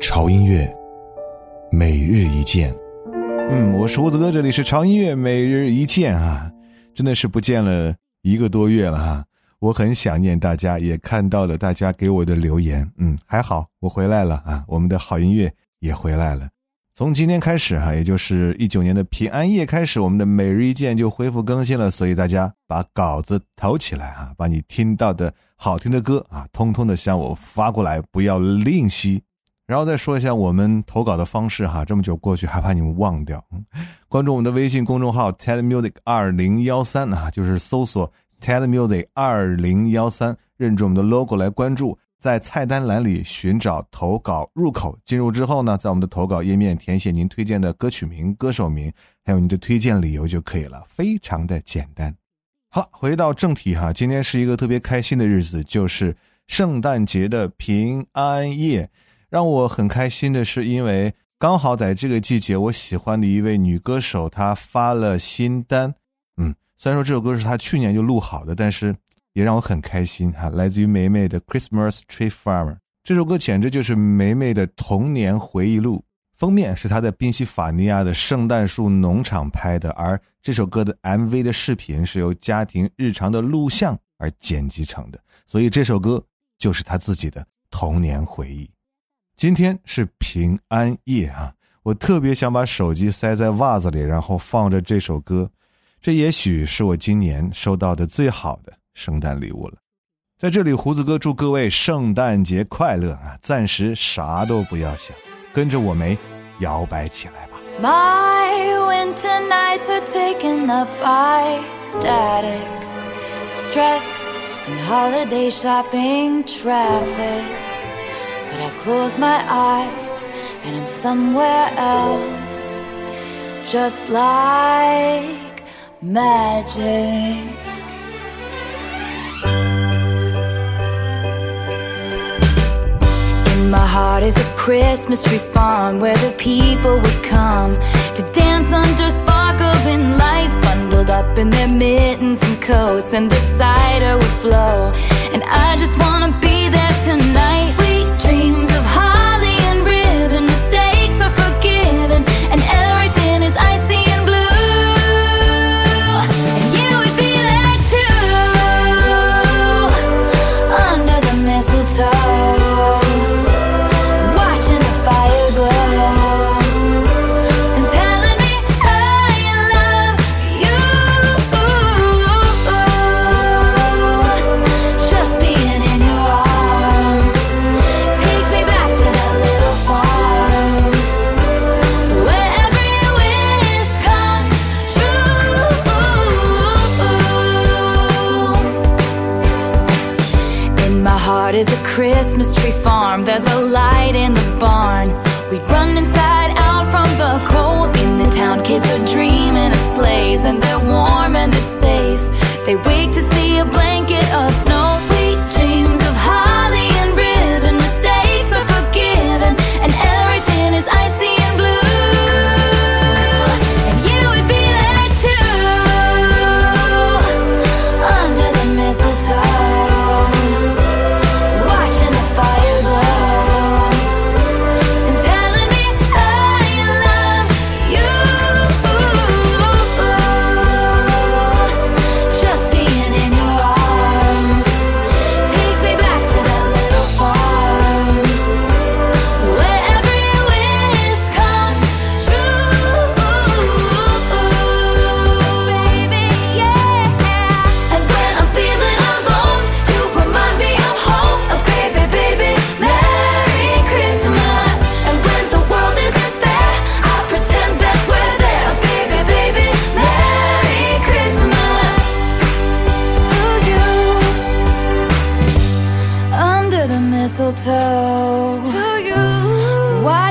潮音乐，每日一见。嗯，我是胡子哥，这里是潮音乐每日一见啊，真的是不见了一个多月了哈，我很想念大家，也看到了大家给我的留言。嗯，还好我回来了啊，我们的好音乐也回来了。从今天开始哈，也就是一九年的平安夜开始，我们的每日一见就恢复更新了，所以大家把稿子投起来哈，把你听到的好听的歌啊，通通的向我发过来，不要吝惜。然后再说一下我们投稿的方式哈，这么久过去还怕你们忘掉，关注我们的微信公众号 TED Music 二零幺三啊，就是搜索 TED Music 二零幺三，认准我们的 logo 来关注，在菜单栏里寻找投稿入口，进入之后呢，在我们的投稿页面填写您推荐的歌曲名、歌手名，还有您的推荐理由就可以了，非常的简单。好，回到正题哈，今天是一个特别开心的日子，就是圣诞节的平安夜。让我很开心的是，因为刚好在这个季节，我喜欢的一位女歌手她发了新单。嗯，虽然说这首歌是她去年就录好的，但是也让我很开心哈。来自于梅梅的《Christmas Tree Farmer》这首歌，简直就是梅梅的童年回忆录。封面是她在宾夕法尼亚的圣诞树农场拍的，而这首歌的 MV 的视频是由家庭日常的录像而剪辑成的，所以这首歌就是她自己的童年回忆。今天是平安夜啊，我特别想把手机塞在袜子里，然后放着这首歌。这也许是我今年收到的最好的圣诞礼物了。在这里，胡子哥祝各位圣诞节快乐啊！暂时啥都不要想，跟着我们摇摆起来吧。My winter nights are taken up by static, stress, and holiday shopping traffic. But I close my eyes and I'm somewhere else, just like magic. In my heart is a Christmas tree farm where the people would come to dance under sparkling lights, bundled up in their mittens and coats, and the cider would flow. Christmas tree farm. There's a light in the barn. We'd run inside out from the cold. In the town, kids are dreaming of sleighs, and they're warm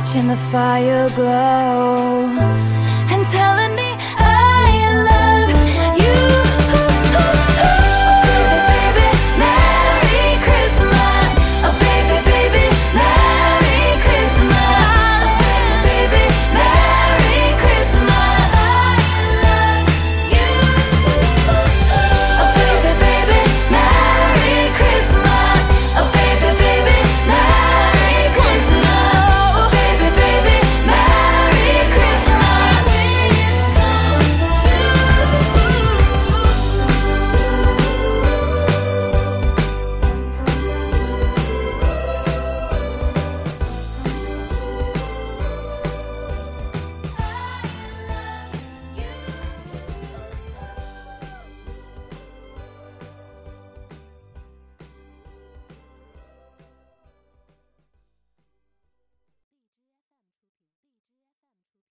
Watching the fire glow.